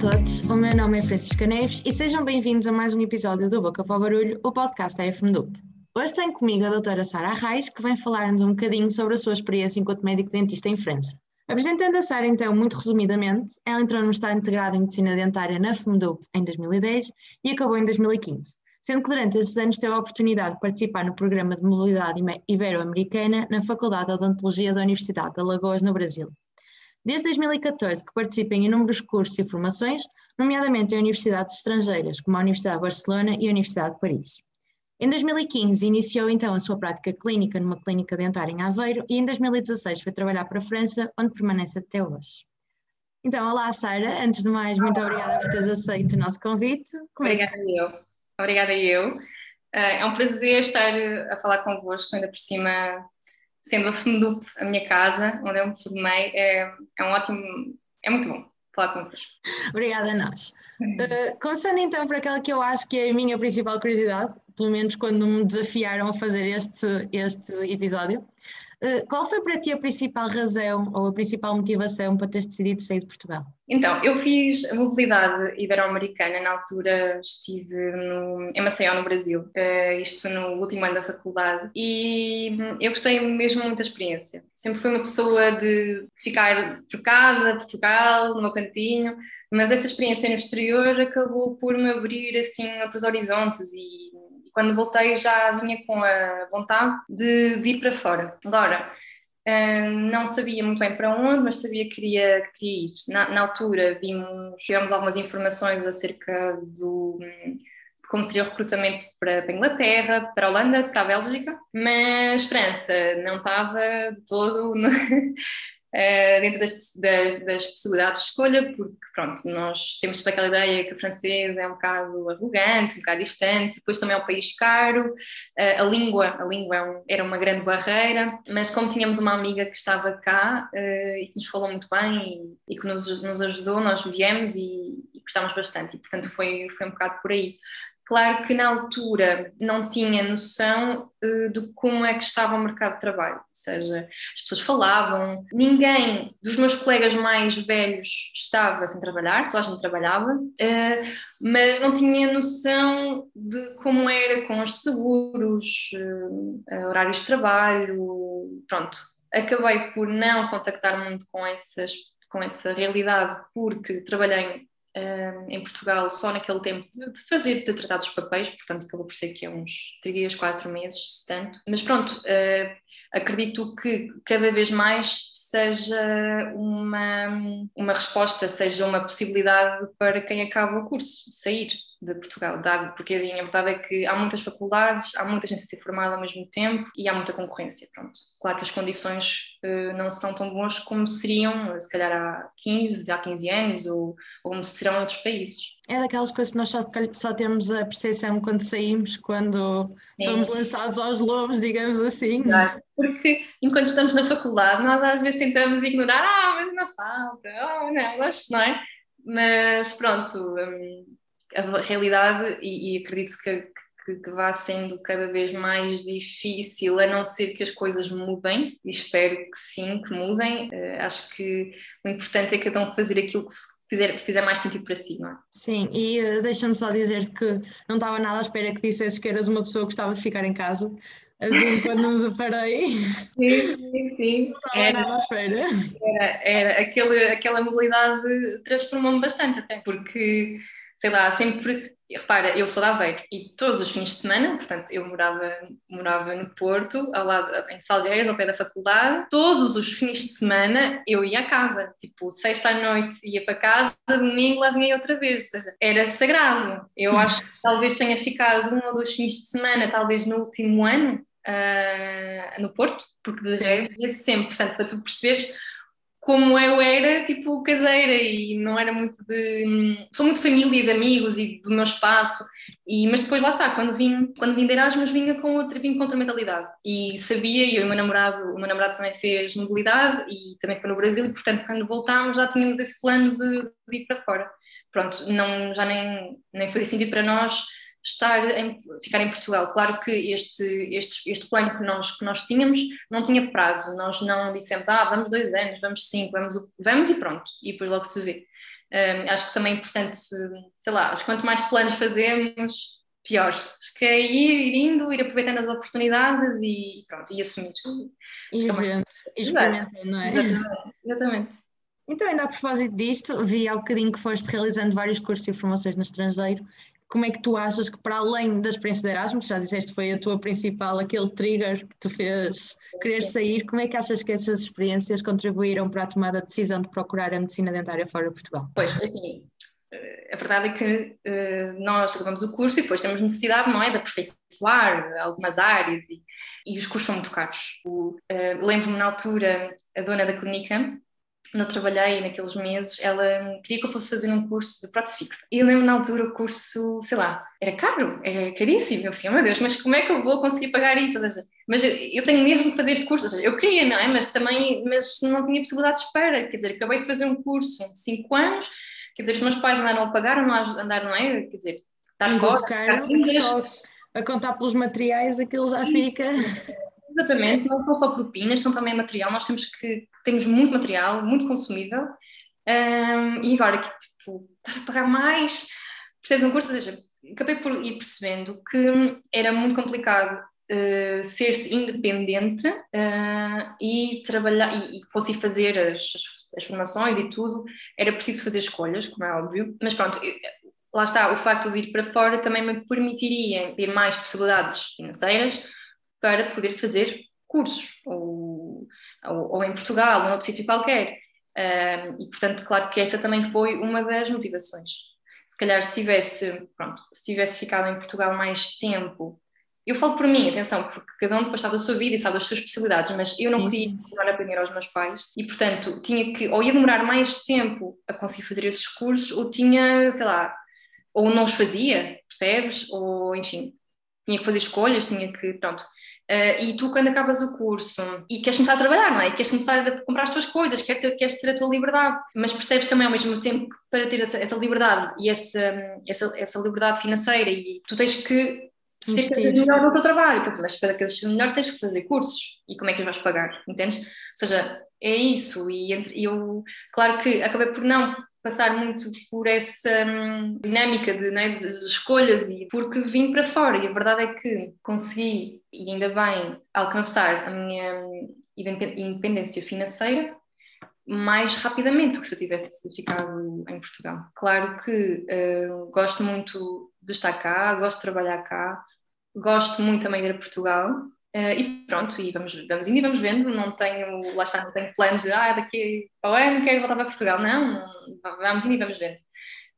todos, o meu nome é Francisca Neves e sejam bem-vindos a mais um episódio do Boca para o Barulho, o podcast da FMDUP. Hoje tenho comigo a doutora Sara Arraes, que vem falar-nos um bocadinho sobre a sua experiência enquanto médico dentista em França. Apresentando a Sara, então, muito resumidamente, ela entrou no estado integrado em Medicina Dentária na FMDUP em 2010 e acabou em 2015, sendo que durante esses anos teve a oportunidade de participar no programa de mobilidade ibero-americana na Faculdade de Odontologia da Universidade de Alagoas, no Brasil. Desde 2014 que participa em inúmeros cursos e formações, nomeadamente em universidades estrangeiras, como a Universidade de Barcelona e a Universidade de Paris. Em 2015 iniciou então a sua prática clínica numa clínica dentária em Aveiro e em 2016 foi trabalhar para a França, onde permanece até hoje. Então, olá Sara, antes de mais, muito obrigada por teres aceito o nosso convite. Obrigada é eu. Obrigada eu. Eh, é um prazer estar a falar convosco, ainda por cima sendo a FEMDUP a minha casa, onde eu me formei, é, é um ótimo, é muito bom falar convosco. Obrigada a nós. Uh, começando então por aquela que eu acho que é a minha principal curiosidade, pelo menos quando me desafiaram a fazer este, este episódio, qual foi para ti a principal razão ou a principal motivação para teres decidido sair de Portugal? Então, eu fiz mobilidade ibero-americana, na altura estive no, em Maceió, no Brasil, uh, isto no último ano da faculdade, e eu gostei mesmo muito da experiência. Sempre fui uma pessoa de ficar por casa, Portugal, no meu cantinho, mas essa experiência no exterior acabou por me abrir assim outros horizontes e quando voltei já vinha com a vontade de, de ir para fora. Agora, uh, não sabia muito bem para onde, mas sabia que queria, que queria ir. Na, na altura vimos, tivemos algumas informações acerca do de como seria o recrutamento para a Inglaterra, para a Holanda, para a Bélgica, mas França não estava de todo uh, dentro das, das, das, possibilidades de escolha, porque pronto, nós temos aquela ideia que o francês é um bocado arrogante, um bocado distante, depois também é um país caro, uh, a língua, a língua é um, era uma grande barreira, mas como tínhamos uma amiga que estava cá uh, e que nos falou muito bem e, e que nos, nos ajudou, nós viemos e, e gostámos bastante, e portanto foi, foi um bocado por aí. Claro que na altura não tinha noção uh, de como é que estava o mercado de trabalho, ou seja, as pessoas falavam, ninguém dos meus colegas mais velhos estava sem trabalhar, toda a gente trabalhava, uh, mas não tinha noção de como era com os seguros, uh, horários de trabalho, pronto. Acabei por não contactar muito com, essas, com essa realidade porque trabalhei em Portugal só naquele tempo de fazer, de tratar dos papéis, portanto acabou por ser que é uns 3, 4 meses, se tanto. Mas pronto, uh, acredito que cada vez mais seja uma, uma resposta, seja uma possibilidade para quem acaba o curso, sair de Portugal, dado, porque assim, a verdade é que há muitas faculdades, há muita gente a ser formada ao mesmo tempo e há muita concorrência, pronto. Claro que as condições uh, não são tão boas como seriam, se calhar há 15, há 15 anos, ou, ou como serão em outros países. É daquelas coisas que nós só, só temos a percepção quando saímos, quando Sim. somos lançados aos lobos, digamos assim. Claro. Porque enquanto estamos na faculdade, nós às vezes tentamos ignorar, ah, mas não falta, oh, não, não é? Mas pronto, hum, a realidade, e, e acredito que, que, que, vá sendo cada vez mais difícil, a não ser que as coisas mudem, e espero que sim, que mudem. Uh, acho que o importante é cada um fazer aquilo que fizer, que fizer mais sentido para si, não é? Sim, e uh, deixa-me só dizer que não estava nada à espera que dissesses que eras uma pessoa que gostava de ficar em casa. Assim, quando me deparei. Sim, sim, sim. Não estava era, nada à espera. Era, era aquele, aquela mobilidade transformou-me bastante, até porque sei lá, sempre. Repara, eu sou da Aveiro e todos os fins de semana, portanto, eu morava, morava no Porto, ao lado, em Salgueiros, ao pé da faculdade, todos os fins de semana eu ia a casa, tipo, sexta à noite ia para casa, domingo lá vinha outra vez, ou seja, era sagrado. Eu acho que talvez tenha ficado um ou dois fins de semana, talvez no último ano, uh, no Porto, porque de resto ia sempre, portanto, para tu perceberes como eu era, tipo, caseira e não era muito de... Sou muito família de amigos e do meu espaço, e, mas depois lá está, quando vim, quando vim de Erasmus vinha com outra, vim com outra mentalidade e sabia, e eu e o meu namorado, o meu namorado também fez mobilidade e também foi no Brasil e portanto quando voltámos já tínhamos esse plano de, de ir para fora. Pronto, não, já nem, nem fazia sentido para nós estar em, ficar em Portugal. Claro que este, este, este plano que nós, que nós tínhamos não tinha prazo, nós não dissemos, ah, vamos dois anos, vamos cinco, vamos, vamos e pronto, e depois logo se vê. Um, acho que também é importante, sei lá, acho que quanto mais planos fazemos, pior. Acho que é ir, indo, ir aproveitando as oportunidades e pronto, e assumir. E é não é? Exatamente. Exatamente. Então, ainda a propósito disto, vi há bocadinho que foste realizando vários cursos e formações no estrangeiro. Como é que tu achas que, para além da experiência de Erasmus, já disseste foi a tua principal, aquele trigger que te fez querer sair, como é que achas que essas experiências contribuíram para a tomada de decisão de procurar a medicina dentária fora de Portugal? Pois, assim, a verdade é que uh, nós acabamos o curso e depois temos necessidade, não é, de aperfeiçoar algumas áreas e, e os cursos são muito caros. Uh, Lembro-me na altura, a dona da clínica quando eu trabalhei naqueles meses, ela queria que eu fosse fazer um curso de prótese fixa. E eu lembro na altura o curso, sei lá, era caro, era caríssimo. Eu pensei, oh, meu Deus, mas como é que eu vou conseguir pagar isto? Seja, mas eu, eu, tenho mesmo que fazer este curso. Seja, eu queria, não é? Mas também mas não tinha possibilidades para. Quer dizer, acabei de fazer um curso de 5 anos, quer dizer, os meus pais andaram a pagar, não andaram, não é? Quer dizer, estar fora. Só a contar pelos materiais, aquilo já fica. Exatamente, não são só propinas, são também material. Nós temos que temos muito material, muito consumível, um, e agora que tipo, estar a pagar mais, precisas de um curso, ou seja, acabei por ir percebendo que era muito complicado uh, ser-se independente uh, e trabalhar e, e fosse fazer as, as, formações e tudo, era preciso fazer escolhas, como é óbvio, mas pronto. Eu, lá está, o facto de ir para fora também me permitiria ter mais possibilidades financeiras, para poder fazer cursos, ou, ou, ou em Portugal, ou em outro sítio qualquer. Um, e, portanto, claro que essa também foi uma das motivações. Se calhar, se tivesse, pronto, se tivesse ficado em Portugal mais tempo, eu falo por mim, atenção, porque cada um depois sabe da sua vida e sabe das suas possibilidades, mas eu não podia continuar a aprender aos meus pais e, portanto, tinha que, ou ia demorar mais tempo a conseguir fazer esses cursos, ou tinha, sei lá, ou não os fazia, percebes? Ou, enfim, tinha que fazer escolhas, tinha que, pronto. Uh, e tu, quando acabas o curso e queres começar a trabalhar, não é? Queres começar a comprar as tuas coisas, queres ter, queres ter a tua liberdade, mas percebes também ao mesmo tempo que para ter essa, essa liberdade e essa, essa, essa liberdade financeira, e tu tens que ser cada vez melhor no teu trabalho, mas para que seja melhor tens que fazer cursos e como é que os vais pagar, entendes? Ou seja, é isso, e entre, eu, claro que acabei por não passar muito por essa hum, dinâmica de, né, de, escolhas e porque vim para fora e a verdade é que consegui e ainda bem alcançar a minha hum, independência financeira mais rapidamente do que se eu tivesse ficado em Portugal. Claro que uh, gosto muito de estar cá, gosto de trabalhar cá, gosto muito também de ir a Portugal, Uh, e pronto, e vamos, vamos indo e vamos vendo. Não tenho, lá está, não tenho planos de ah, daqui ao ano quero voltar para Portugal. Não, vamos indo e vamos vendo.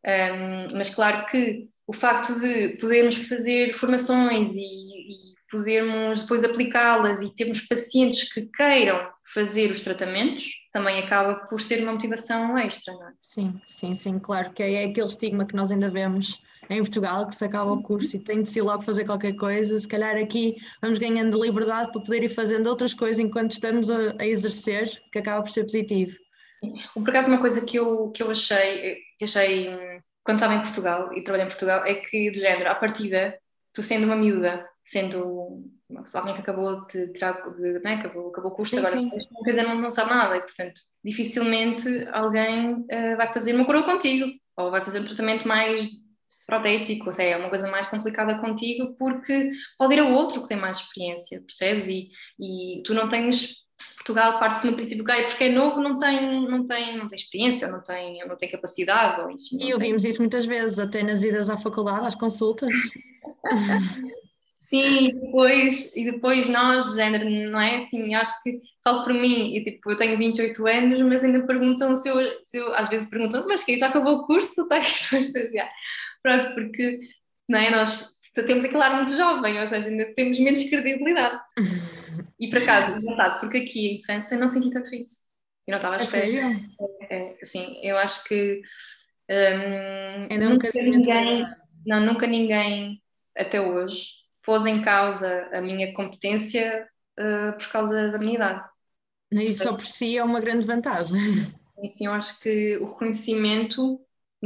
Um, mas claro que o facto de podermos fazer formações e, e podermos depois aplicá-las e termos pacientes que queiram fazer os tratamentos também acaba por ser uma motivação extra, não é? Sim, sim, sim, claro que é aquele estigma que nós ainda vemos em Portugal, que se acaba o curso e tem de se logo fazer qualquer coisa. Se calhar aqui vamos ganhando liberdade para poder ir fazendo outras coisas enquanto estamos a, a exercer, que acaba por ser positivo. Por acaso, uma coisa que eu, que eu achei, que achei quando estava em Portugal e trabalhei em Portugal é que, do género, à partida, tu sendo uma miúda, sendo alguém que acabou de tirar, de, né, acabou, acabou o curso, sim, agora sim. quer dizer, não, não sabe nada, e portanto, dificilmente alguém uh, vai fazer uma coroa contigo, ou vai fazer um tratamento mais protético, até é uma coisa mais complicada contigo, porque pode ir a outro que tem mais experiência, percebes? E, e tu não tens. Portugal parte-se no princípio que é porque é novo, não tem, não tem, não tem experiência, não tem, não tem capacidade, ou enfim. E ouvimos tem... isso muitas vezes, até nas idas à faculdade, às consultas. Sim, e depois, e depois nós, de género, não é? Assim, acho que falo por mim, e, tipo, eu tenho 28 anos, mas ainda perguntam se eu, se eu às vezes perguntam, mas que já acabou o curso, está aqui a Pronto, porque não é? nós temos aquele ar muito jovem, ou seja, ainda temos menos credibilidade. E por acaso, engraçado, porque aqui em França não senti tanto isso. Eu não estava à espera. É, é, assim, eu acho que um, nunca ninguém, não, nunca ninguém até hoje pôs em causa a minha competência uh, por causa da minha idade. Isso só por si é uma grande vantagem. Sim, eu acho que o reconhecimento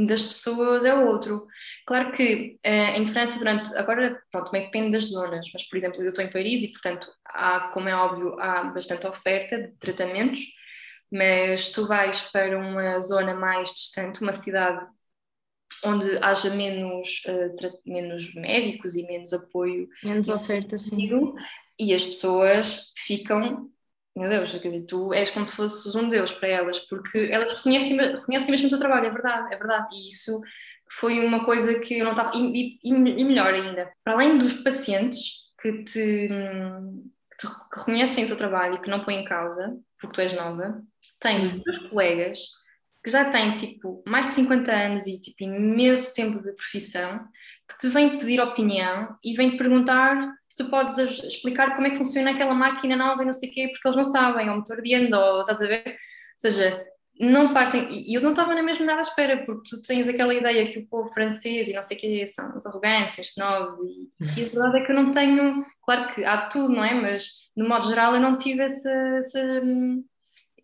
das pessoas é outro. Claro que uh, em França, durante. Agora, pronto, também depende das zonas, mas, por exemplo, eu estou em Paris e, portanto, há, como é óbvio, há bastante oferta de tratamentos, mas tu vais para uma zona mais distante, uma cidade onde haja menos, uh, menos médicos e menos apoio. Menos oferta, sim. E as pessoas ficam, meu Deus, quer dizer, tu és como se fosses um Deus para elas, porque elas reconhecem, reconhecem mesmo o teu trabalho, é verdade, é verdade. E isso foi uma coisa que eu não estava. E, e, e melhor ainda, para além dos pacientes que te, que te reconhecem o teu trabalho e que não põem em causa, porque tu és nova, tens os teus colegas que já têm tipo mais de 50 anos e tipo imenso tempo de profissão, que te vêm pedir opinião e vêm perguntar se tu podes explicar como é que funciona aquela máquina nova e não sei o quê, porque eles não sabem, ou motor de ando, ou estás a ver? Ou seja, não partem, e eu não estava na mesma nada à espera, porque tu tens aquela ideia que o povo francês e não sei o que são os arrogantes, os novos, e, e, a verdade é que eu não tenho, claro que há de tudo, não é? Mas no modo geral eu não tive esse, esse,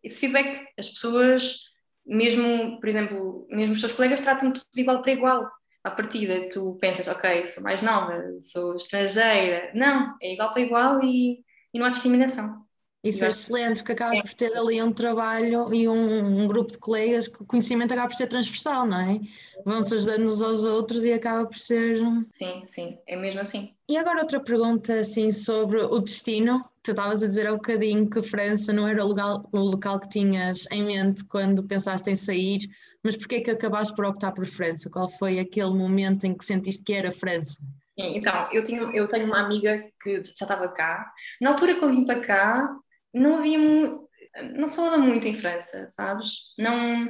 esse feedback. As pessoas mesmo, por exemplo, mesmo os teus colegas tratam-te de igual para igual. À partida, tu pensas, ok, sou mais nova, sou estrangeira. Não, é igual para igual e, e não há discriminação. Isso é excelente, porque acabas é. por ter ali um trabalho e um, um, grupo de colegas que o conhecimento acaba por ser transversal, não é? Vão-se ajudando uns aos outros e acaba por ser. Sim, sim, é mesmo assim. E agora outra pergunta, assim, sobre o destino. Tu estavas a dizer há um bocadinho que França não era o local, o local que tinhas em mente quando pensaste em sair, mas porquê é que acabaste por optar por França? Qual foi aquele momento em que sentiste que era França? Sim, então, eu, tinha, eu tenho uma amiga que já estava cá. Na altura que eu vim para cá, não havia não se falava muito em França, sabes? Não,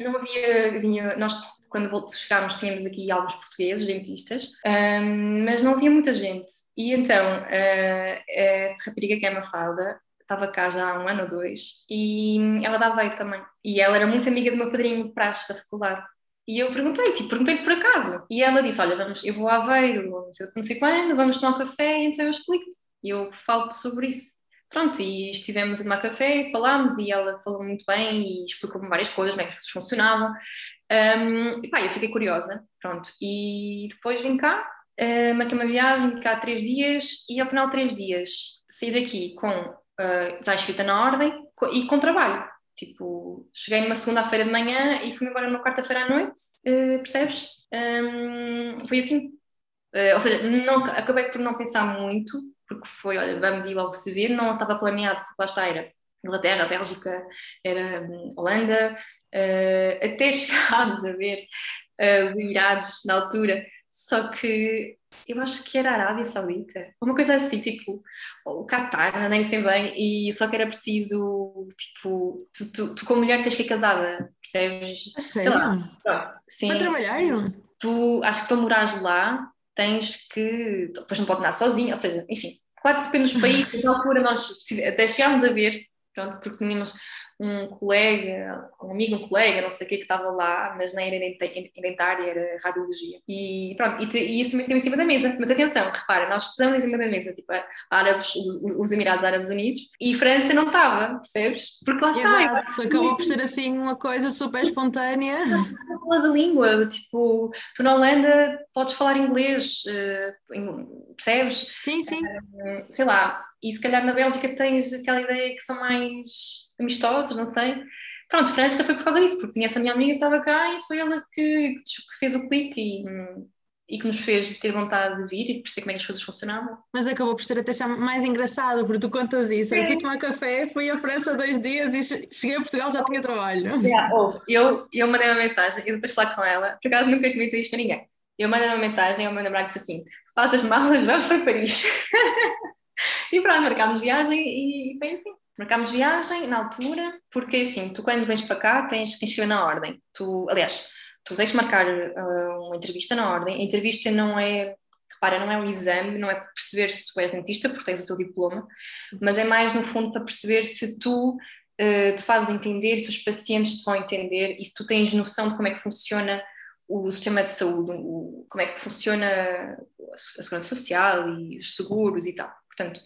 não havia, vinha, nós quando chegámos tínhamos aqui alguns portugueses, dentistas, um, mas não havia muita gente. E então, uh, essa rapariga que é uma falda estava cá já há um ano ou dois e ela dava Aveiro também. E ela era muito amiga do meu padrinho praxe faculdade. E eu perguntei, tipo, perguntei por acaso. E ela disse: Olha, vamos, eu vou a Aveiro, não sei, não sei quando, vamos tomar um café, então eu explico-te. E eu falo-te sobre isso. Pronto, e estivemos a tomar café, falámos e ela falou muito bem e explicou-me várias coisas, como é que as coisas funcionavam. Um, e pá, eu fiquei curiosa, pronto. E depois vim cá, uh, marquei uma viagem, cá três dias e ao final de três dias saí daqui com uh, já escrita na ordem e com trabalho. Tipo, cheguei numa segunda-feira de manhã e fui embora numa quarta-feira à noite, uh, percebes? Um, foi assim. Uh, ou seja, não, acabei por não pensar muito, porque foi, olha, vamos ir logo se ver, não estava planeado, porque lá está, era Inglaterra, Bélgica, era um, Holanda, uh, até chegámos a ver uh, os Emirados na altura, só que eu acho que era a Arábia Saudita, uma coisa assim, tipo, o Qatar, nem sei bem, e só que era preciso, tipo, tu, tu, tu como mulher tens que ir casada, percebes? Sei lá, pronto, sim. Para trabalhar? Tu, acho que para morares lá, tens que. Depois não podes andar sozinho, ou seja, enfim, claro que depende dos países, na altura nós até chegámos a ver, pronto, porque tínhamos um colega, um amigo, um colega, não sei o que, que estava lá, mas nem era inventária, era radiologia. E pronto, e, e isso meteu em cima da mesa. Mas atenção, repara, nós estamos em cima da mesa, tipo, árabes, os, os Emirados Árabes Unidos, e França não estava, percebes? Porque lá está. Exato, acabou por ser assim uma coisa super espontânea. Falas a língua, tipo, tu na Holanda podes falar inglês, uh, percebes? Sim, sim. Uh, sei lá, e se calhar na Bélgica tens aquela ideia que são mais amistosos, não sei. Pronto, França foi por causa disso, porque tinha essa minha amiga que estava cá e foi ela que, que fez o clique e, e que nos fez ter vontade de vir e perceber como é que as coisas funcionavam. Mas acabou por ser até mais engraçado, porque tu contas isso. Eu fui tomar café, fui à França dois dias e cheguei a Portugal já tinha trabalho. Yeah, eu, eu mandei uma mensagem e depois falar com ela, por acaso nunca comentei isto para ninguém. Eu mandei uma mensagem ao meu namorado disse assim: faz as malas, vamos para Paris. e pronto, marcámos viagem e foi assim. Marcámos viagem na altura, porque assim, tu quando vens para cá tens, que ir na ordem. Tu, aliás, tu tens de marcar uh, uma entrevista na ordem. A entrevista não é, repara, não é um exame, não é para perceber se tu és dentista, porque tens o teu diploma, mas é mais no fundo para perceber se tu uh, te fazes entender, se os pacientes te vão entender e se tu tens noção de como é que funciona o sistema de saúde, o, como é que funciona a segurança social e os seguros e tal. Portanto,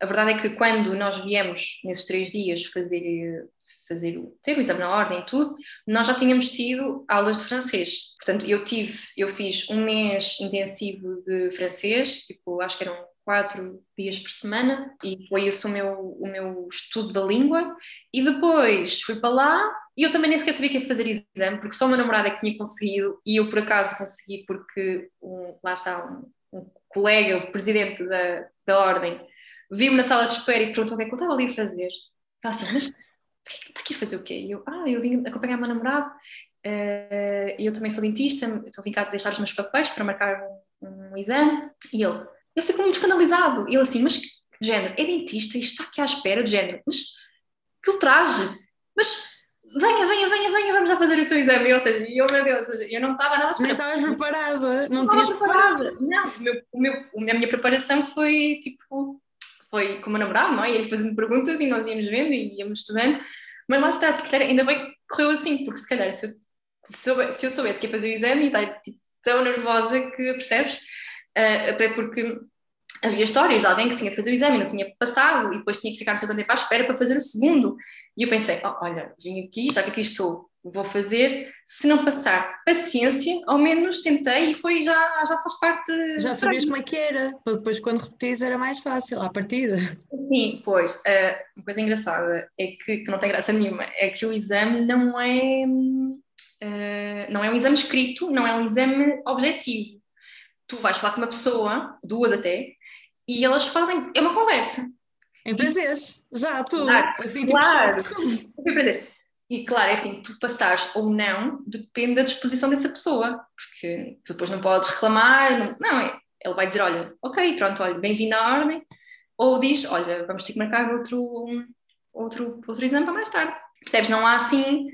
a verdade é que quando nós viemos nesses três dias fazer, fazer o, ter o exame na ordem e tudo, nós já tínhamos tido aulas de francês. Portanto, eu tive, eu fiz um mês intensivo de francês, tipo, acho que eram quatro dias por semana e foi esse o meu, o meu estudo da língua. E depois fui para lá e eu também nem sequer sabia que ia fazer exame, porque só o meu namorado é que tinha conseguido e eu por acaso consegui porque um, lá está um, um colega, o presidente da, da ordem, viu-me na sala de espera e perguntou o que é que eu estava ali a fazer. Ela assim, mas está aqui a fazer o quê? E eu, ah, eu vim acompanhar o meu namorado uh, e eu também sou dentista, estou a vir cá deixar os meus papéis para marcar um, um exame. E eu, ele ficou muito escandalizado. E ele assim, mas que género? É dentista e está aqui à espera de género. Mas que traje? Mas venha, venha, venha, venha, vamos já fazer o seu exame. Ou seja, eu, meu Deus, eu não estava nada esperando. Mas estavas preparada, não, não tinhas preparada. Não, o meu, o meu, a minha preparação foi tipo, foi com o meu namorado, não é? E ele fazendo perguntas e nós íamos vendo e íamos estudando. Mas lá está, se calhar, ainda bem que correu assim, porque se calhar se eu, soubesse, se eu soubesse que ia fazer o exame e estar tipo, tão nervosa que percebes, uh, até porque havia histórias de alguém que tinha que fazer o exame não tinha passado e depois tinha que ficar no seu tempo à espera para fazer o segundo. E eu pensei, oh, olha, vim aqui, já que aqui estou, vou fazer. Se não passar, paciência, ao menos tentei e foi já, já faz parte. Já sabias como é que era, depois quando repetis era mais fácil, à partida. Sim, pois. Uh, uma coisa engraçada é que, que não tem graça nenhuma, é que o exame não é. Uh, não é um exame escrito, não é um exame objetivo. Tu vais falar com uma pessoa, duas até, e elas fazem. É uma conversa. Em francês, já, tu. Claro, assim, claro. Tipo, e claro, é assim, tu passares ou não, depende da disposição dessa pessoa, porque tu depois não podes reclamar, não, não é, ele vai dizer, olha, ok, pronto, olha, bem-vindo à ordem, ou diz, olha, vamos ter que marcar outro, outro, outro exame para mais tarde. Percebes? Não há assim,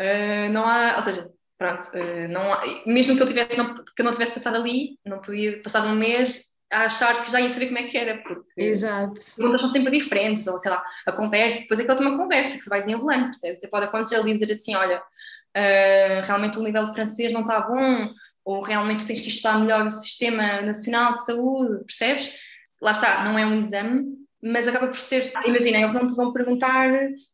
uh, não há, ou seja, pronto, uh, não há, mesmo que eu, tivesse, não, que eu não tivesse passado ali, não podia passar um mês a achar que já ia saber como é que era, porque Exato. as perguntas são sempre diferentes, ou sei lá, a conversa, depois é que é uma conversa que se vai desenrolando, percebes? Você pode acontecer ali dizer assim, olha, uh, realmente o nível de francês não está bom, ou realmente tens que estudar melhor o Sistema Nacional de Saúde, percebes? Lá está, não é um exame, mas acaba por ser, imagina, eles vão te vão perguntar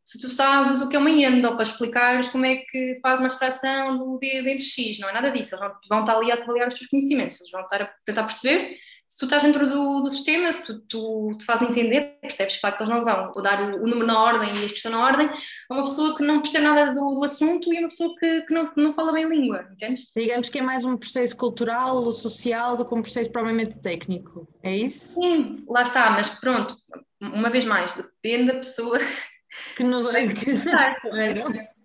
se tu sabes o que é uma endo, ou para explicares como é que faz uma extração do dente X, não é nada disso, eles vão, vão estar ali a avaliar os teus conhecimentos, eles vão estar a tentar perceber se tu estás dentro do, do sistema, se tu, tu te fazes entender, percebes? Claro que eles não vão dar o, o, número na ordem e a expressão na ordem a uma pessoa que não percebe nada do, do assunto e uma pessoa que, que não, não fala bem a língua, entendes? Digamos que é mais um processo cultural ou social do que um processo propriamente técnico, é isso? Sim, lá está, mas pronto, uma vez mais, depende da pessoa que nos vai estar,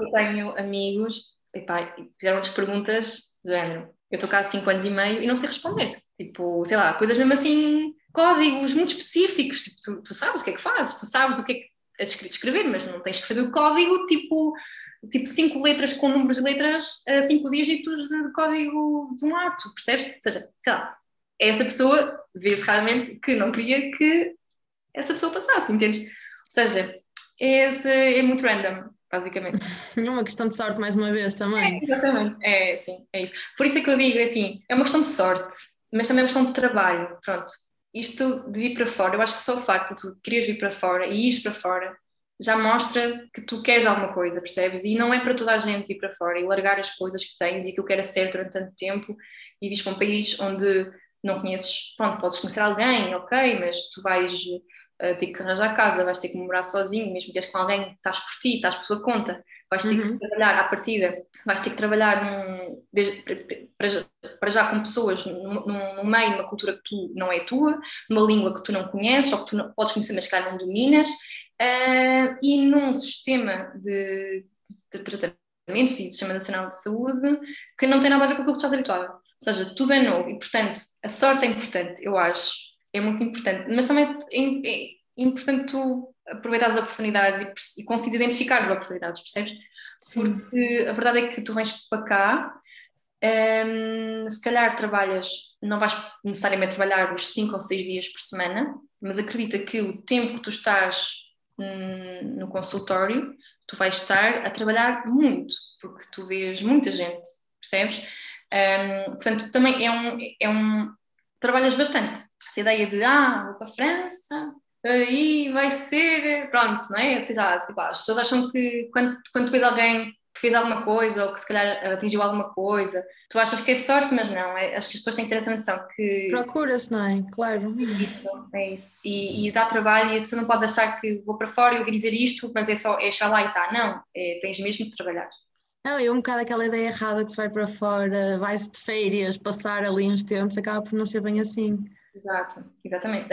Eu tenho amigos e fizeram-lhes perguntas de género. Eu estou cá há 5 anos e meio e não sei responder. Tipo, sei lá, coisas mesmo assim, códigos muito específicos. Tipo, tu, tu sabes o que é que fazes, tu sabes o que é que é escrito escrever, mas não tens que saber o código, tipo, tipo cinco letras com números de letras, cinco dígitos de, código de um ato, percebes? Ou seja, sei lá, essa pessoa vê-se raramente que não queria que essa pessoa passasse, entendes? Ou seja, esse é muito random, basicamente. É uma questão de sorte, mais uma vez, também. É, exatamente, é, sim, é isso. Por isso é que eu digo, assim, é uma questão de sorte mas também é uma questão de trabalho, pronto. Isto de vir para fora, eu acho que só o facto de tu queres vir para fora e ires para fora já mostra que tu queres alguma coisa, percebes? E não é para toda a gente vir para fora e largar as coisas que tens e que eu quero ser durante tanto tempo e vis para um país onde não conheces, pronto, podes conhecer alguém, ok, mas tu vais uh, ter que arranjar casa, vais ter que morar sozinho, mesmo que és com alguém, estás por ti, estás por tua conta vais ter uhum. que trabalhar à partida, vais ter que trabalhar num, desde, para, para, já com pessoas num, num, meio, numa cultura que tu não é tua, numa língua que tu não conheces ou que tu não, podes conhecer, mas que não dominas, uh, e num sistema de, de, de tratamentos e de Sistema Nacional de Saúde que não tem nada a ver com aquilo que tu estás habituado. Ou seja, tudo é novo e, portanto, a sorte é importante, eu acho, é muito importante, mas também é, é importante tu aproveitar as oportunidades e, e conseguir identificar as oportunidades, percebes? Sim. Porque a verdade é que tu vens para cá, um, se calhar trabalhas, não vais necessariamente trabalhar os 5 ou 6 dias por semana, mas acredita que o tempo que tu estás hum, no consultório, tu vais estar a trabalhar muito, porque tu vês muita gente, percebes? Um, portanto, também é um, é um. Trabalhas bastante. Essa ideia de, ah, vou para a França, aí vai ser, pronto, não é? Seja, assim, pá, as pessoas acham que quando, quando tu vês alguém fez alguma coisa ou que se calhar atingiu alguma coisa. Tu achas que é sorte, mas não. É, acho que as pessoas têm que ter essa noção que. Procura-se, não é? Claro. Isso, é isso. E, e dá trabalho e você não pode achar que vou para fora e eu dizer isto, mas é só é lá e está. Não, é, tens mesmo de trabalhar. Não, e um bocado aquela ideia errada que se vai para fora, vai-se de férias, passar ali uns tempos, acaba por não ser bem assim. Exato, exatamente.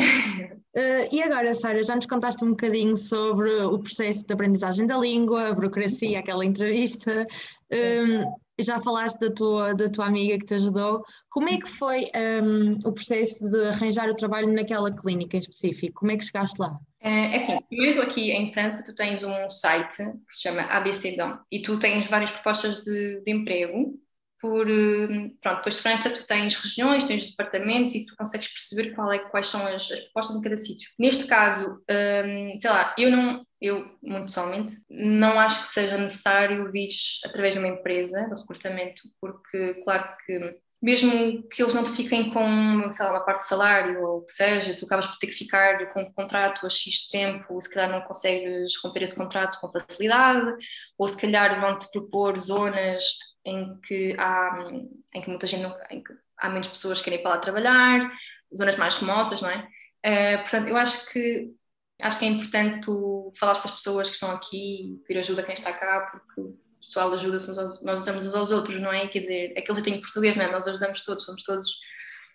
Uh, e agora, Sara, já nos contaste um bocadinho sobre o processo de aprendizagem da língua, a burocracia, aquela entrevista, um, já falaste da tua, da tua amiga que te ajudou. Como é que foi um, o processo de arranjar o trabalho naquela clínica em específico? Como é que chegaste lá? É, é assim, primeiro aqui em França tu tens um site que se chama ABCDOM e tu tens várias propostas de, de emprego por, hum, pronto, depois de França tu tens regiões, tens departamentos e tu consegues perceber qual é, quais são as, as propostas em cada sítio. Neste caso, um, sei lá, eu não, eu, muito pessoalmente, não acho que seja necessário vir através de uma empresa de recrutamento, porque, claro que mesmo que eles não te fiquem com, sei lá, uma parte de salário ou o que seja, tu acabas por ter que ficar com um contrato a X tempo, se calhar não consegues romper esse contrato com facilidade, ou se calhar vão-te propor zonas em que há, em que muita gente não, em que há menos pessoas que querem ir para lá trabalhar, zonas mais remotas, não é? Uh, portanto, eu acho que acho que é importante tu falar com as pessoas que estão aqui, pedir ajuda a quem está cá, porque o pessoal ajuda-se, nós ajudamos uns aos outros, não é? Quer dizer, aqueles que têm português, não é? Nós ajudamos todos, somos todos,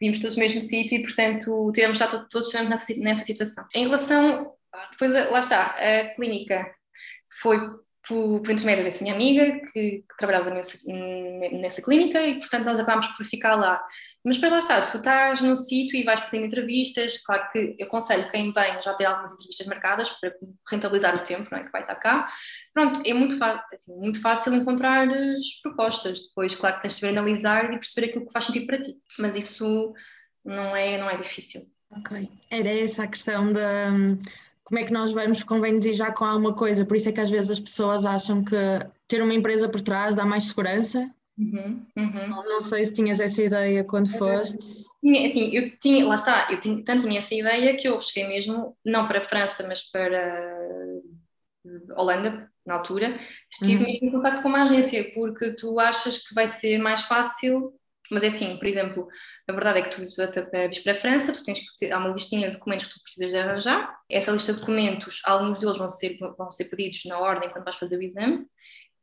vimos todos no mesmo sítio e, portanto, temos já todos nessa, nessa situação. Em relação, depois, lá está, a clínica foi por, por intermédio dessa minha amiga que, que trabalhava nessa, nessa clínica e, portanto, nós acabámos por ficar lá. Mas para lá está, tu estás num sítio e vais fazendo entrevistas, claro que eu aconselho quem vem já ter algumas entrevistas marcadas para rentabilizar o tempo, não é, que vai estar cá. Pronto, é muito, assim, muito fácil encontrar as propostas, depois claro que tens de saber analisar e perceber aquilo que faz sentido para ti, mas isso não é, não é difícil. Ok, era essa a questão da como é que nós vamos, convém dizer já com alguma coisa, por isso é que às vezes as pessoas acham que ter uma empresa por trás dá mais segurança. Uhum, uhum. Não sei se tinhas essa ideia quando foste. Tinha, assim, eu tinha, lá está, eu tinha, tanto tinha essa ideia que eu cheguei mesmo, não para a França, mas para Holanda, na altura, estive uhum. mesmo em contato com uma agência, porque tu achas que vai ser mais fácil, mas é assim, por exemplo, a verdade é que tu, tu vis para a França, tu tens que ter, há uma listinha de documentos que tu precisas de arranjar. Essa lista de documentos, alguns deles vão ser, vão ser pedidos na ordem quando vais fazer o exame.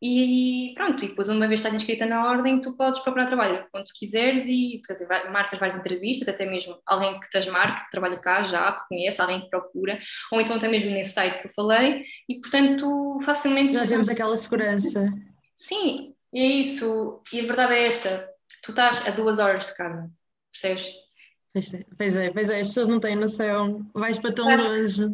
E pronto, e depois uma vez estás inscrita na ordem, tu podes procurar trabalho quando quiseres e quer dizer, marcas várias entrevistas, até mesmo alguém que te marque, que trabalha cá já, que conhece, alguém que procura, ou então até mesmo nesse site que eu falei, e portanto facilmente. Já temos aquela segurança. Sim, é isso. E a verdade é esta: tu estás a duas horas de casa percebes? Pois é, pois é, pois é, as pessoas não têm noção, vais para tão longe.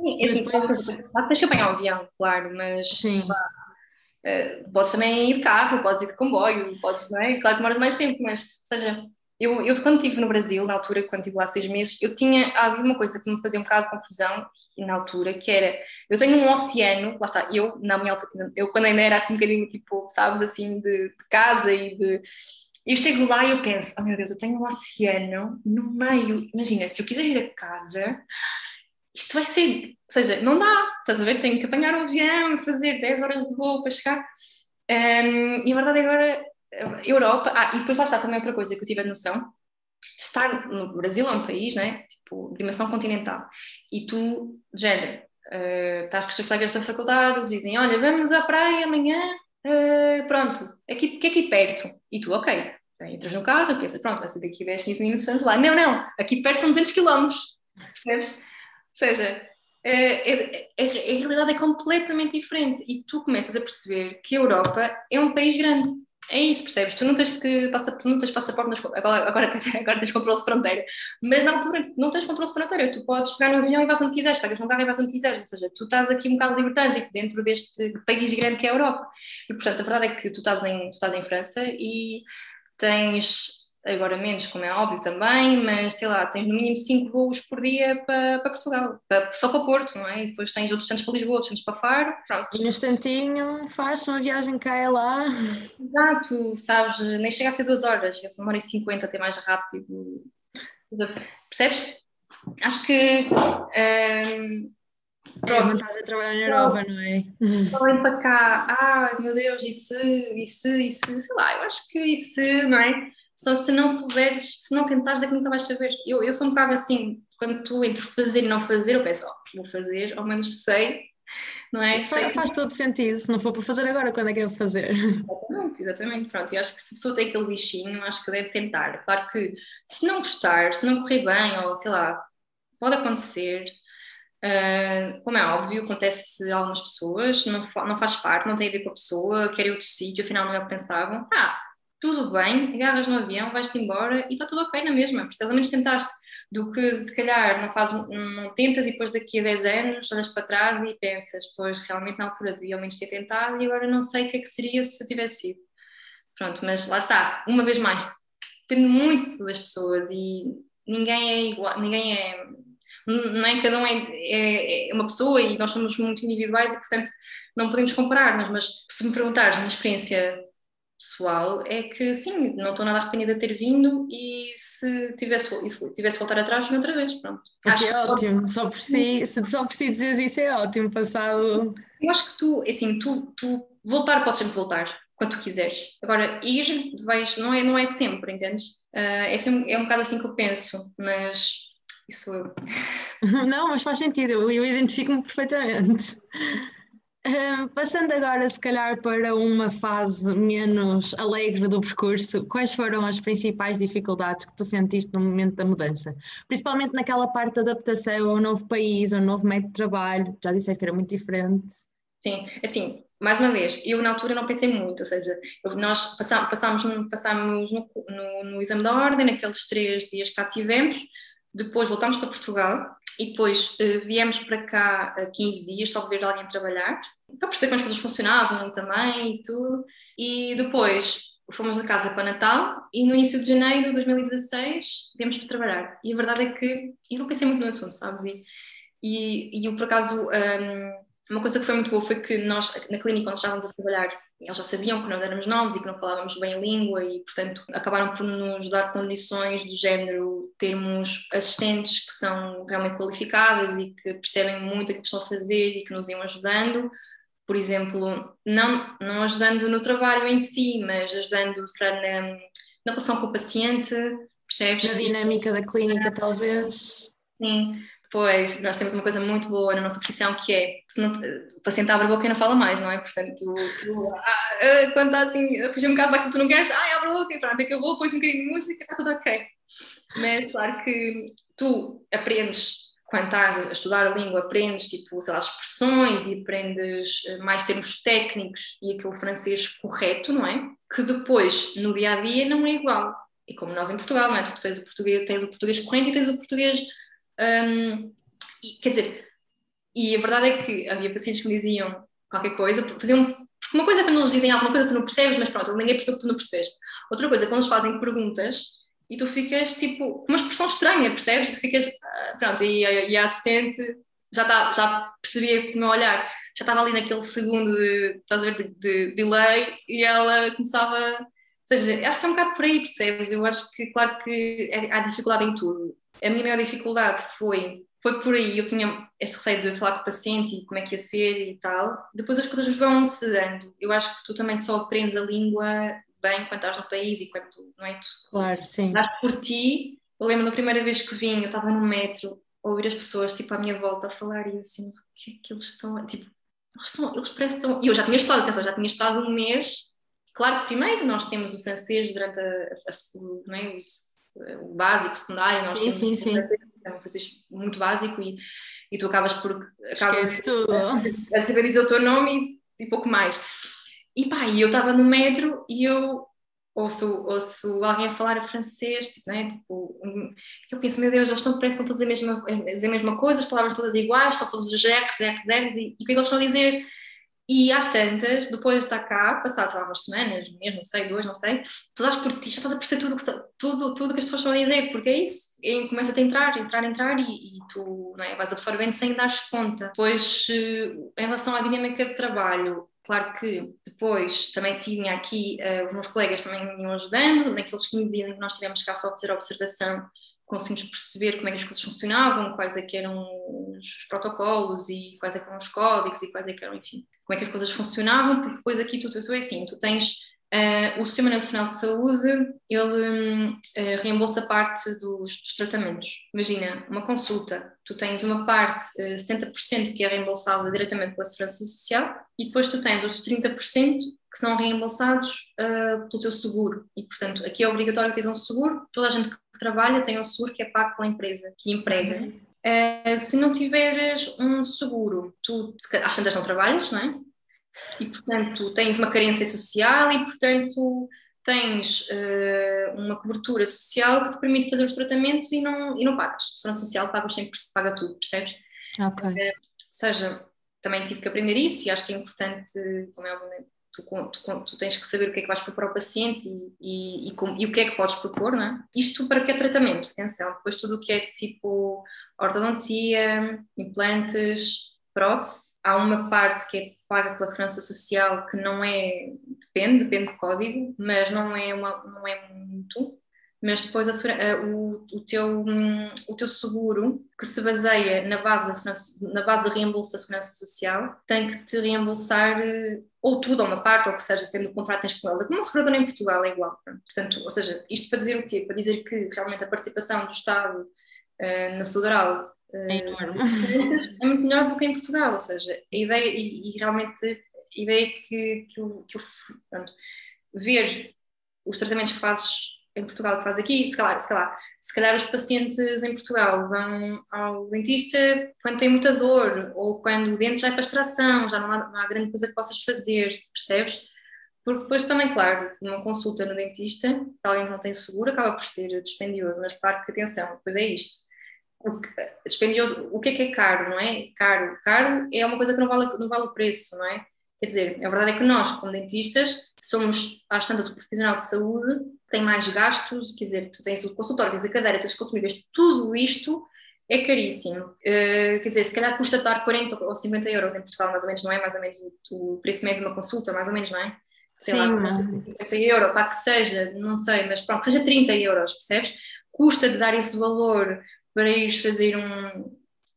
Sim, é assim, depois... tens que apanhar um avião, claro, mas Sim. uh, podes também ir de carro, podes ir de comboio, podes, não é? Claro que demoras mais tempo, mas, ou seja, eu, eu quando estive no Brasil, na altura, quando estive lá seis meses, eu tinha alguma coisa que me fazia um bocado de confusão na altura, que era, eu tenho um oceano, lá está, eu na minha altura, eu quando ainda era assim um bocadinho tipo, sabes, assim, de, de casa e de eu chego lá e eu penso, oh meu Deus, eu tenho um oceano no meio. Imagina, se eu quiser ir a casa, isto vai ser. Ou seja, não dá, estás a ver? Tenho que apanhar um avião fazer 10 horas de voo para chegar. Um, e a verdade é agora, Europa. Ah, e depois lá está também outra coisa que eu tive a noção. Estar no Brasil é um país, né? Tipo, dimensão continental. E tu, género, uh, estás com os teus colegas da faculdade, eles dizem: Olha, vamos à praia amanhã, uh, pronto, aqui, que é aqui perto. E tu, ok, entras no carro pensas, pronto, vai ser daqui a 10, 15 minutos, estamos lá. Não, não, aqui perto são 200 km, percebes? Ou seja, é, é, é, a realidade é completamente diferente e tu começas a perceber que a Europa é um país grande. É isso, percebes? Tu não tens que passar, não tens passaporte nas, agora, agora, tens controle de fronteira, mas na altura não tens controle de fronteira, tu podes pegar no avião e vais onde quiseres, pegas no carro e vais onde quiseres, ou seja, tu estás aqui um bocado trânsito dentro deste país grande que é a Europa. E portanto, a verdade é que tu estás em, tu estás em França e tens agora menos, como é óbvio também, mas sei lá, tens no mínimo 5 voos por dia para, para Portugal, para, só para Porto, não é? E depois tens outros tantos para Lisboa, outros tantos para Faro, pronto. E no instantinho faz uma viagem cá e lá. Exato, sabes, nem chega a ser 2 horas, chega a ser uma hora e 50 até mais rápido. Percebes? Acho que hum, É a vantagem de trabalhar na Europa, não é? Só vem para cá, ah, meu Deus, isso, isso, isso, sei lá, eu acho que isso, não é? Só se não souberes, se não tentares é que nunca vais saber. Eu, eu sou um bocado assim, quando tu entre fazer e não fazer, eu penso, oh, vou fazer, ao menos sei, não é? Faz, faz todo sentido, se não for para fazer agora, quando é que eu vou fazer? Exatamente, exatamente, pronto, e acho que se a pessoa tem aquele bichinho, acho que deve tentar. Claro que se não gostar, se não correr bem, ou sei lá, pode acontecer, Uh, como é óbvio, acontece a algumas pessoas, não, não faz parte, não tem a ver com a pessoa, quer ir outro sítio, afinal não é o que pensavam. Ah, tudo bem, agarras no avião, vais-te embora e está tudo ok na mesma, precisamente tentaste. Do que se calhar não, faz, não tentas e depois daqui a 10 anos olhas para trás e pensas, pois realmente na altura devia ao menos ter tentado e agora não sei o que é que seria se tivesse sido. Pronto, mas lá está, uma vez mais, depende muito das pessoas e ninguém é igual, ninguém é não é? Cada um é, é, é, uma pessoa e nós somos muito individuais e, portanto, não podemos comparar-nos, mas se me perguntares a minha experiência pessoal, é que sim, não estou nada arrependida de ter vindo e se tivesse, se tivesse voltar atrás, outra vez, pronto. Acho é ótimo, pode... só por si, se só por si dizeres isso é ótimo, passado... Eu acho que tu, assim, tu, tu voltar podes sempre voltar, quando tu quiseres. Agora, ir, vais, não é, não é sempre, entendes? Uh, é, sempre, é um bocado assim que eu penso, mas isso sou eu. Não, mas faz sentido, eu, eu identifico-me perfeitamente. Uh, passando agora, se calhar, para uma fase menos alegre do percurso, quais foram as principais dificuldades que tu sentiste no momento da mudança? Principalmente naquela parte da adaptação ao novo país, ao novo método de trabalho, já disseste que era muito diferente. Sim, assim, mais uma vez, eu na altura não pensei muito, ou seja, eu, nós passámos, passámos, passámos no, no, no, exame da ordem, naqueles três dias que cá tivemos, depois voltámos para Portugal e depois uh, viemos para cá uh, 15 dias só ver alguém trabalhar, para perceber como as coisas funcionavam também e tudo. E depois fomos da casa para Natal e no início de janeiro de 2016 viemos para trabalhar. E a verdade é que eu não pensei muito no assunto, sabes? E, e, e eu, por acaso, um, uma coisa que foi muito boa foi que nós, na clínica onde estávamos a trabalhar, eles já sabiam que nós éramos novos e que não falávamos bem a língua e, portanto, acabaram por nos dar condições do género termos assistentes que são realmente qualificadas e que percebem muito o que estão a fazer e que nos iam ajudando. Por exemplo, não, não ajudando no trabalho em si, mas ajudando na, na relação com o paciente, percebes? Na dinâmica da clínica, talvez. Sim, Pois, nós temos uma coisa muito boa na nossa profissão que é não, o paciente abre a boca e não fala mais, não é? Portanto, tu, tu ah, ah, quando está assim a fugir um bocado para que tu não queres, ah, abre a boca e pronto, acabou, pões um bocadinho de música, está tudo ok. Mas claro que tu aprendes, quando estás a estudar a língua, aprendes tipo, sei lá, expressões e aprendes eh, mais termos técnicos e aquele francês correto, não é? Que depois, no dia a dia, não é igual. E como nós em Portugal, não é? Tu tens o português, tens o português corrente e tens o português um, e, quer dizer, e a verdade é que havia pacientes que me diziam qualquer coisa, faziam, uma coisa é quando eles dizem alguma coisa tu não percebes, mas pronto, ninguém percebeu que tu não percebeste. Outra coisa é quando eles fazem perguntas e tu ficas tipo, uma expressão estranha, percebes? Tu ficas, ah, pronto, e e a assistente já, tá, já percebia que o meu olhar já estava ali naquele segundo de, estás a ver, de, de delay e ela começava. Ou seja, acho que é um bocado por aí, percebes? Eu acho que, claro que é, há dificuldade em tudo a minha maior dificuldade foi, foi por aí. Eu tinha este receio de falar com o paciente e como é que ia ser e tal. Depois as coisas vão se dando. Eu acho que tu também só aprendes a língua bem quando estás no país e quando, não é? Tu claro, sim. Estás por ti. Eu lembro da primeira vez que vim, eu estava no metro a ouvir as pessoas, tipo, à minha volta a falar e assim, o que é que eles estão, tipo, eles, estão, eles parecem estão... E eu já tinha estudado, atenção, já tinha estudado um mês. Claro que primeiro nós temos o francês durante a, a, a não é? Os, o básico, secundário, nós sim, temos sim, sim. um muito básico e, e tu acabas por acabas tudo. A, a saber dizer o teu nome e, e pouco mais. E pá, e eu estava no metro e eu ouço, ouço alguém a falar francês, tipo, né? tipo, eu penso, meu Deus, eles estão, parecem todos a mesma, a dizer a mesma coisa, as palavras todas iguais, só todos os R's, R's, R's, e, e o que é que eles estão a dizer? E às tantas, depois de estar cá, passadas sei lá, umas semanas, mês, não sei, duas, não sei, tu estás por ti, estás a perceber tudo que, tudo, tudo que as pessoas estão a dizer, porque é isso, e começa a entrar, entrar, entrar, e, e tu não é, vais absorvendo sem dar conta. Depois, eh, em relação à dinâmica de trabalho, Claro que depois também tinha aqui, uh, os meus colegas também me iam ajudando, naqueles 15 dias em que nós tivemos cá só fazer observação, conseguimos perceber como é que as coisas funcionavam, quais é eram os protocolos e quais é eram os códigos e quais é eram, enfim, como é que as coisas funcionavam, porque depois aqui tu, tu, tu é assim, tu tens Uh, o Sistema Nacional de Saúde, ele uh, reembolsa parte dos, dos, tratamentos. Imagina, uma consulta, tu tens uma parte, uh, 70% que é reembolsada diretamente pela Segurança Social e depois tu tens outros 30% que são reembolsados uh, pelo teu seguro. E, portanto, aqui é obrigatório que tenhas um seguro. Toda a gente que trabalha tem um seguro que é pago pela empresa que emprega. Uh, se não tiveres um seguro, tu às tantas não trabalhas, não é? E, portanto, tens uma carência social e, portanto, tens uh, uma cobertura social que te permite fazer os tratamentos e não, e não pagas. A Segurança Social paga, sempre, paga tudo, percebes? Ok. Uh, ou seja, também tive que aprender isso e acho que é importante, como é óbvio, tu, tu, tu, tens que saber o que é que vais propor ao paciente e, e, e, com, e, o que é que podes propor, não é? Isto para que é tratamento, atenção, depois tudo o que é tipo ortodontia, implantes, prótese, há uma parte que é paga pela Segurança Social que não é, depende, depende do código, mas não é, uma, não é muito, mas depois a, o, o, teu, o teu seguro, que se baseia na base, na base de reembolso da Segurança Social, tem que te reembolsar eh, ou tudo, ou uma parte, ou que seja, depende do contrato que tens com eles. É como uma seguradora em Portugal é igual. Portanto, ou seja, isto para dizer o quê? Para dizer que realmente a participação do Estado uh, na saúde oral é enorme. É muito melhor do que em Portugal, ou seja, a ideia, e, e realmente a ideia que, que eu, que eu pronto, ver os tratamentos que fazes em Portugal que fazes aqui, se calhar, se calhar, se calhar os pacientes em Portugal vão ao dentista quando tem muita dor ou quando o dente já é para extração, já não há, não há grande coisa que possas fazer, percebes? Porque depois também, claro, numa consulta no dentista, alguém que não tem seguro acaba por ser dispendioso, mas claro que atenção, depois é isto dispendioso, o que é que é caro, não é? Caro, caro é uma coisa que não vale, não vale o preço, não é? Quer dizer, a verdade é que nós, como dentistas, somos, às tantas, o profissional de saúde, tem mais gastos, quer dizer, tu tens o consultório, tens a cadeira, tens consumíveis, tudo isto é caríssimo. Uh, quer dizer, se calhar custa dar 40 ou 50 euros em Portugal, mais ou menos, não é? Mais ou menos o, o preço médio de uma consulta, mais ou menos, não é? Sei Sim, lá, 50 euros, para que seja, não sei, mas pronto, que seja 30 euros, percebes? Custa de dar esse valor para ires fazer um,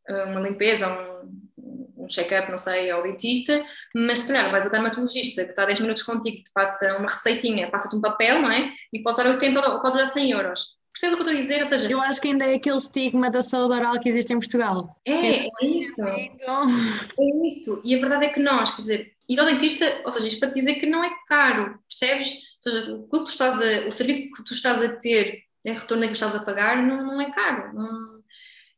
uma limpeza, um, um check-up, não sei, ao dentista, mas se calhar vais ao dermatologista que está 10 minutos contigo, te passa uma receitinha, passa-te um papel, não é? E pode dar 80 ou pode dar 100 euros. Percebes o que eu estou a dizer? Ou seja, eu acho que ainda é aquele estigma da saúde oral que existe em Portugal. É, é, é isso. É isso. E a verdade é que nós, quer dizer, ir ao dentista, ou seja, isto para te dizer que não é caro, percebes? Ou seja, o, que tu estás a, o serviço que tu estás a ter em retorno que estás a pagar, não, não é caro. Não,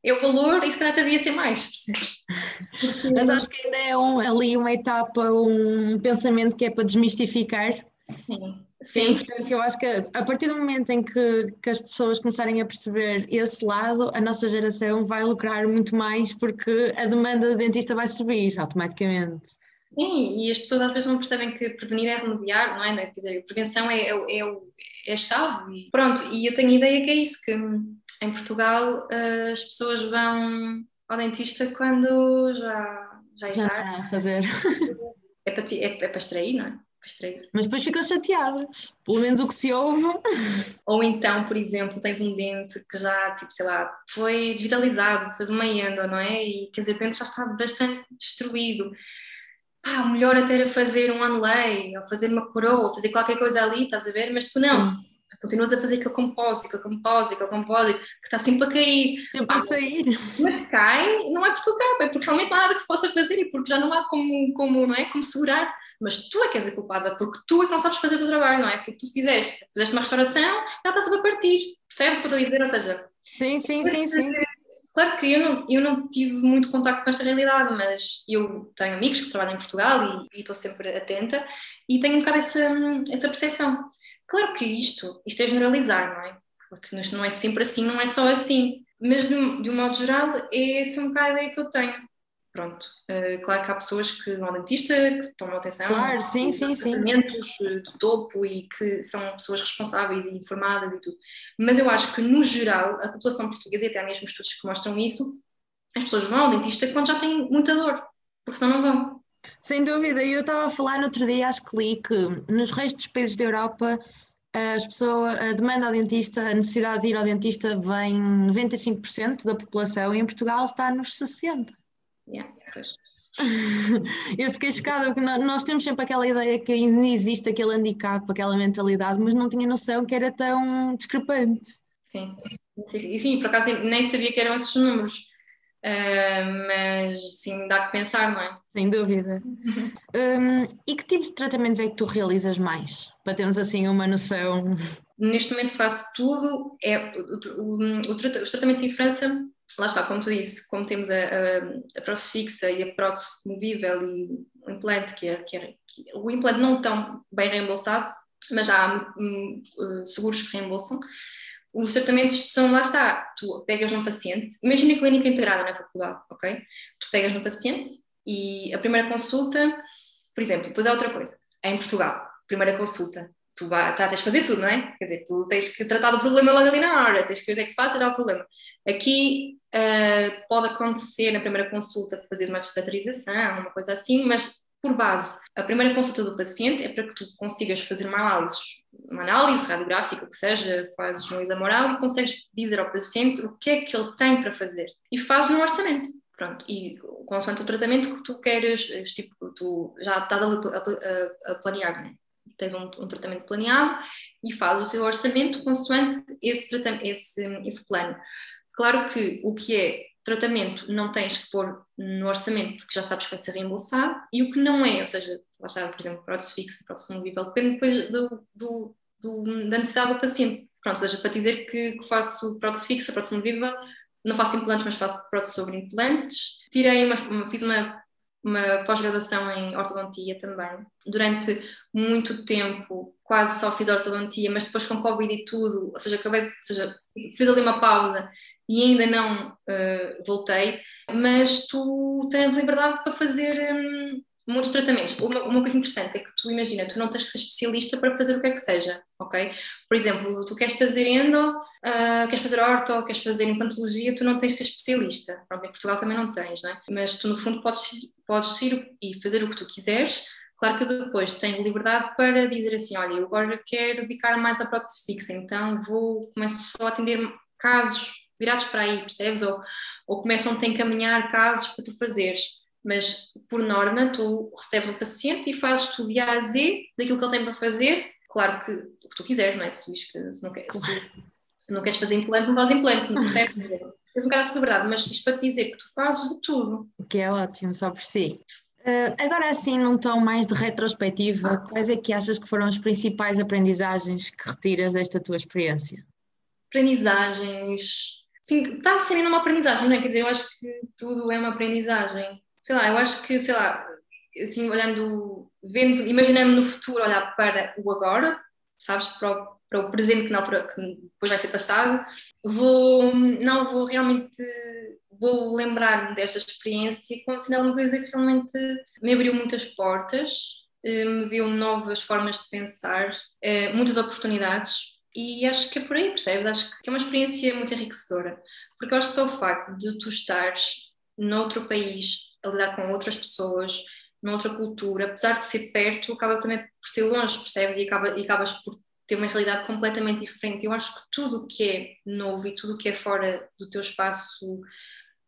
é o valor e se calhar devia ser mais, Mas acho que ainda é um, ali uma etapa, um pensamento que é para desmistificar. Sim. Sim, portanto, eu acho que a partir do momento em que, que as pessoas começarem a perceber esse lado, a nossa geração vai lucrar muito mais porque a demanda de dentista vai subir automaticamente. Sim, e as pessoas às vezes não percebem que prevenir é remediar, não é? Quer dizer, prevenção é, é, é, é chave. Pronto, e eu tenho a ideia que é isso, que em Portugal eh, as pessoas vão ao dentista quando já, já é já tarde. a fazer. É para, ti, é, é para extrair, não é? Mas depois ficam chateadas, pelo menos o que se ouve. Ou então, por exemplo, tens um dente que já, tipo, sei lá, foi desvitalizado, teve uma enda, não é? E quer dizer, o dente já está bastante destruído. Ah, melhor até era fazer um onlay, ou fazer uma coroa, ou fazer qualquer coisa ali, estás a ver? Mas tu não, tu continuas a fazer aquele compósito, aquele compósito, aquele compósito, que está sempre a cair. Sempre a sair. Mas, cai, não é por tu cai, é porque realmente não há nada que se possa fazer e porque já não há como, como, não é? como segurar. Mas tu é que és a culpada, porque tu é que não sabes fazer o teu trabalho, não é? Porque tu fizeste, fizeste uma restauração, ela está sempre a partir. Percebes o que eu estou a dizer? Ou seja, sim, sim, sim, sim. Claro que eu não, eu não tive muito contato com esta realidade, mas eu tenho amigos que trabalham em Portugal e, estou sempre atenta e tenho um bocado essa, essa percepção. Claro que isto, isto é generalizar, não é? Porque isto não é sempre assim, não é só assim. Mas de, de um modo geral é um bocado a ideia que eu tenho. Pronto, uh, claro que há pessoas que vão ao dentista, que tomam atenção claro, sim, sim, sim. tratamentos eh, do topo e que são pessoas responsáveis e informadas e tudo. Mas eu acho que, no geral, a população portuguesa, e até há mesmo estudos que mostram isso, as pessoas vão ao dentista quando já têm muita dor, porque senão não vão. Sem dúvida, eu estava a falar no outro dia, acho que li que nos restos dos países da Europa as pessoas, a demanda ao dentista, a necessidade de ir ao dentista vem 95% da população e em Portugal está nos 60%. Yeah. Eu fiquei chocada porque nós temos sempre aquela ideia que ainda existe aquele handicap, aquela mentalidade, mas não tinha noção que era tão discrepante. Sim, sim, sim, por acaso nem sabia que eram esses números, uh, mas sim, dá que pensar, não é? Sem dúvida. um, e que tipo de tratamentos é que tu realizas mais? Para termos assim uma noção. Neste momento faço tudo, é, o, o, o, os tratamentos em França lá está, como tu disse, como temos a, a, a prótese fixa e a prótese movível e o implante, que é, que é que, o implante não tão bem reembolsado, mas há um, uh, seguros que reembolsam. Os tratamentos são, lá está, tu pegas num paciente, imagina a clínica integrada na faculdade, ok? Tu pegas no paciente e a primeira consulta, por exemplo, depois há outra coisa, é em Portugal, primeira consulta, tu vai, tá, tens de fazer tudo, não é? Quer dizer, tu tens que tratar do problema logo ali na hora, tens que ver o que é que se faz e dar o problema. Aqui uh, pode acontecer na primeira consulta fazer uma destetarização, uma coisa assim, mas por base, a primeira consulta do paciente é para que tu consigas fazer uma análise, uma análise radiográfica, o que seja, fazes um exame oral e consegues dizer ao paciente o que é que ele tem para fazer. E fazes um orçamento. Pronto, e consoante o tratamento que tu queres, tipo, tu já estás a, a, a planear, né? Tens um, um, tratamento planeado e fazes o teu orçamento consoante esse, esse, esse plano. Claro que o que é tratamento não tens que pôr no orçamento porque já sabes que vai ser reembolsado e o que não é, ou seja, lá está, por exemplo, prótese fixa, prótese movível, depende depois do, do, do, da necessidade do paciente. Pronto, ou seja, para dizer que, que faço prótese fixa, prótese movível, não faço implantes, mas faço prótese sobre implantes. Tirei uma, fiz uma, uma pós-graduação em ortodontia também. Durante muito tempo, quase só fiz ortodontia, mas depois com Covid e tudo, ou seja, acabei, ou seja, fiz ali uma pausa e ainda não uh, voltei, mas tu tens liberdade para fazer um, muitos tratamentos. Uma, uma, coisa interessante é que tu imagina, tu não tens que ser especialista para fazer o que é que seja, ok? Por exemplo, tu queres fazer endo, uh, queres fazer orto, queres fazer implantologia, tu não tens de ser especialista. Pronto, em Portugal também não tens, não é? Mas tu no fundo podes, podes ir e fazer o que tu quiseres, Claro que depois tenho liberdade para dizer assim, olha, eu agora quero dedicar mais à prótese fixa, então vou começar só a atender casos virados para aí, percebes? Ou, ou começam a encaminhar casos para tu fazeres. Mas, por norma, tu recebes o paciente e fazes tudo de A a Z daquilo que ele tem para fazer. Claro que o que tu quiseres, não é? Se, se, não, quer, se, se não queres fazer implante, não fazes implante, não percebes? Tens um bocado essa liberdade, mas isto para te dizer que tu fazes de tudo. O que é ótimo, só por si. Uh, agora assim, num tom mais de retrospectiva, quais é que achas que foram as principais aprendizagens que retiras desta tua experiência? Aprendizagens sim, está sendo uma aprendizagem, não é? Quer dizer, eu acho que tudo é uma aprendizagem. Sei lá, eu acho que, sei lá, assim, olhando, vendo, imaginando no futuro, olhar para o agora, sabes, para o, para o presente que na altura, que depois vai ser passado, vou, não vou realmente, vou lembrar-me desta experiência como sendo alguma coisa que realmente me abriu muitas portas, eh, me deu novas formas de pensar, eh, muitas oportunidades, e acho que é por aí, percebes? Acho que é uma experiência muito enriquecedora, porque eu acho que só o facto de tu estares noutro país, a lidar com outras pessoas, noutra cultura, apesar de ser perto, acaba também por ser longe, percebes? E, acaba, e acabas por ter uma realidade completamente diferente. Eu acho que tudo o que é novo e tudo o que é fora do teu espaço,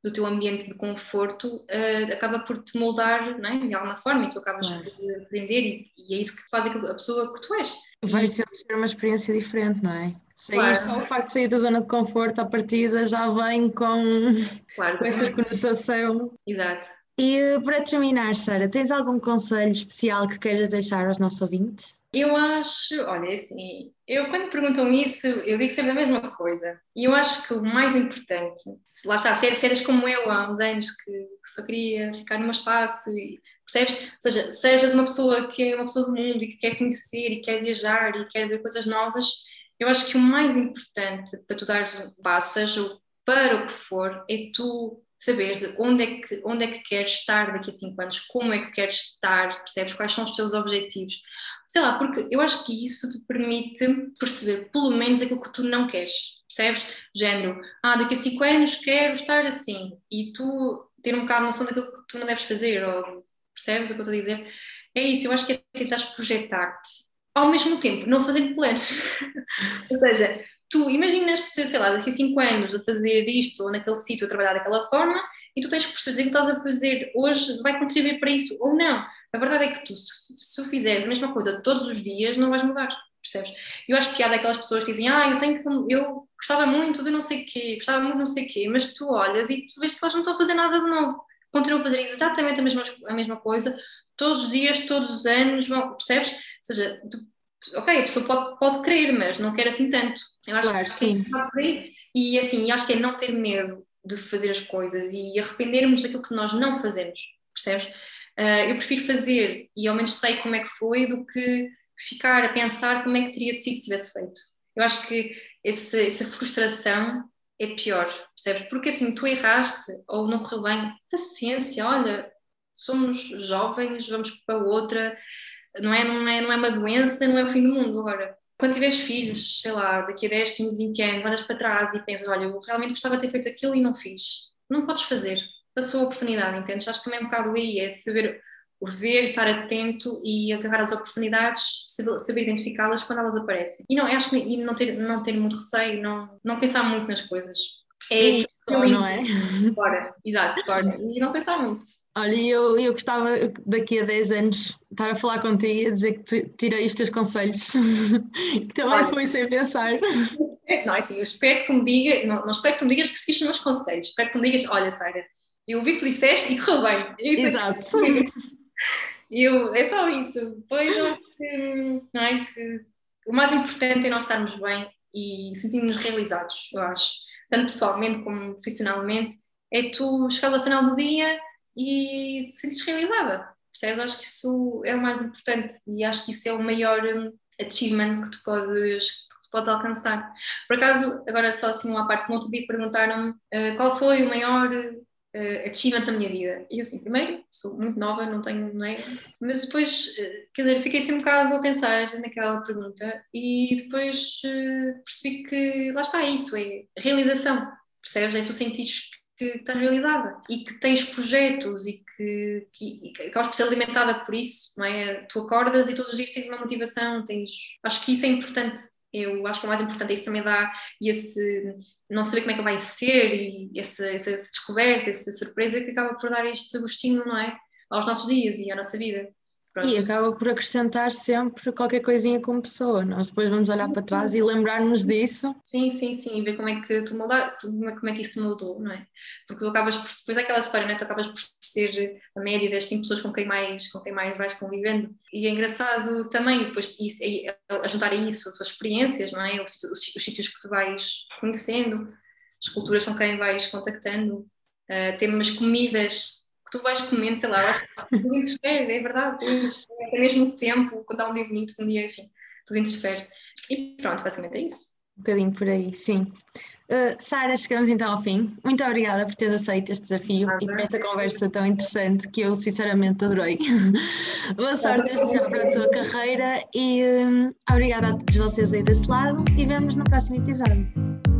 do teu ambiente de conforto, uh, acaba por te moldar não é? de alguma forma e tu acabas claro. por aprender e, e, é isso que faz a pessoa que tu és. Vai ser uma experiência diferente, não é? Sair, claro. Só o facto de sair da zona de conforto à partida já vem com, claro, com essa conotação. Exato. E para terminar, Sara, tens algum conselho especial que queiras deixar aos nossos ouvintes? Eu acho, olha, é assim, eu quando perguntam isso, eu digo sempre a mesma coisa. E eu acho que o mais importante, se lá está, se eras como eu há uns anos que, que só queria ficar num espaço e percebes? Ou seja, sejas uma pessoa que é uma pessoa do mundo e que quer conhecer e quer viajar e quer ver coisas novas, eu acho que o mais importante para tu dares um passo, seja para o que for, é tu saberes onde é, que, onde é que queres estar daqui a cinco anos, como é que queres estar, percebes quais são os teus objetivos. Sei lá, porque eu acho que isso te permite perceber pelo menos aquilo que tu não queres, percebes? Género, ah, daqui a cinco anos quero estar assim, e tu ter um bocado noção daquilo que tu não deves fazer, ou percebes o que eu estou a dizer? É isso, eu acho que é tentar projetar-te ao mesmo tempo não fazendo planos. Ou seja, tu imaginas-te, sei lá, daqui a 5 anos a fazer isto ou naquele sítio a trabalhar daquela forma e tu tens que perceber que estás a fazer hoje vai contribuir para isso ou não. A verdade é que tu, se, se fizeres a mesma coisa todos os dias, não vais mudar, percebes? Eu acho piada aquelas pessoas que dizem, ah, eu tenho que, eu gostava muito de não sei o quê, gostava muito de não sei o quê, mas tu olhas e tu vês que elas não estão a fazer nada de novo. Continuam a fazer exatamente a mesma, a mesma coisa, todos os dias, todos os anos, percebes? Ou seja, tu, ok, a pessoa pode, pode querer, mas não quer assim tanto. Eu acho claro, que sim. E assim, acho que é não ter medo de fazer as coisas e arrependermos daquilo que nós não fazemos, percebes? Uh, eu prefiro fazer e ao menos sei como é que foi do que ficar a pensar como é que teria sido se tivesse feito. Eu acho que esse, essa frustração é pior, percebes? Porque assim, tu erraste ou não correu bem, paciência, olha, somos jovens, vamos para outra, não é, não, é, não é uma doença, não é o fim do mundo. Agora, quando tiveres filhos, sei lá, daqui a 10, 15, 20 anos, olhas para trás e pensas, olha, eu realmente gostava de ter feito aquilo e não fiz. Não podes fazer. Passou a oportunidade, entendes? Acho que também é um bocado aí, é de saber ver, estar atento e agarrar as oportunidades, saber identificá-las quando elas aparecem. E não, acho que e não ter, não ter muito receio, não, não pensar muito nas coisas. É, Sim, não é? Bora, exato, bora. E não pensar muito. Olha, eu, eu gostava daqui a 10 anos estar a falar contigo e a dizer que tu tirei os teus conselhos, que também Olha. foi sem pensar. Não, é assim, eu espero que tu me digas, não, não espero que tu me digas que seguiste os meus conselhos, espero que tu me digas, olha, Sara, eu ouvi que tu disseste e correu bem. É Exato. eu, é só isso. Pois eu não é, que o mais importante é nós estarmos bem e sentirmos realizados, eu acho. Tanto pessoalmente como profissionalmente, é tu chegar ao final do dia e te sentes realizada. Percebes? Acho que isso é o mais importante e acho que isso é o maior hum, achievement que tu podes, que tu podes alcançar. Por acaso, agora só assim uma parte, no outro dia perguntaram-me uh, qual foi o maior uh, achievement da minha vida. E eu assim, primeiro, sou muito nova, não tenho, não é? Mas depois, uh, quer dizer, fiquei assim um bocado a pensar naquela pergunta e depois uh, percebi que lá está, isso, é realização, percebes? É tu sentires que estás realizada e que tens projetos e que, que, que acabas por ser alimentada por isso, não é? Tu acordas e todos os dias tens uma motivação, tens... Acho que isso é importante. Eu acho que o mais importante é isso também dá esse não saber como é que vai ser e essa, essa descoberta, essa surpresa que acaba por dar este gostinho, não é? Aos nossos dias e à nossa vida. Pronto. E acaba por acrescentar sempre qualquer coisinha como pessoa. Nós depois vamos olhar para trás e lembrar-nos disso. Sim, sim, sim, ver como é que tu muda, como é que isso mudou, não é? Porque tu acabas por, depois é aquela história, não é? Tu acabas por ser a média das cinco pessoas com quem mais, com quem mais vais convivendo. E é engraçado também, depois isso, a juntar a isso as tuas experiências, não é? Os, os, os sítios que tu vais conhecendo, as culturas com quem vais contactando, uh, temas, comidas tu vais comendo, sei lá, eu acho que tudo interfere, é verdade, tudo interfere, ao mesmo tempo, quando há um dia bonito, um dia, enfim, tudo interfere. E pronto, basicamente é isso. Um bocadinho por aí, sim. Uh, Sara, chegamos então ao fim. Muito obrigada por teres aceito este desafio ah, e por esta conversa tão interessante que eu sinceramente adorei. Boa sorte já para a tua carreira e um, obrigada a todos vocês aí desse lado e vemos no próximo episódio.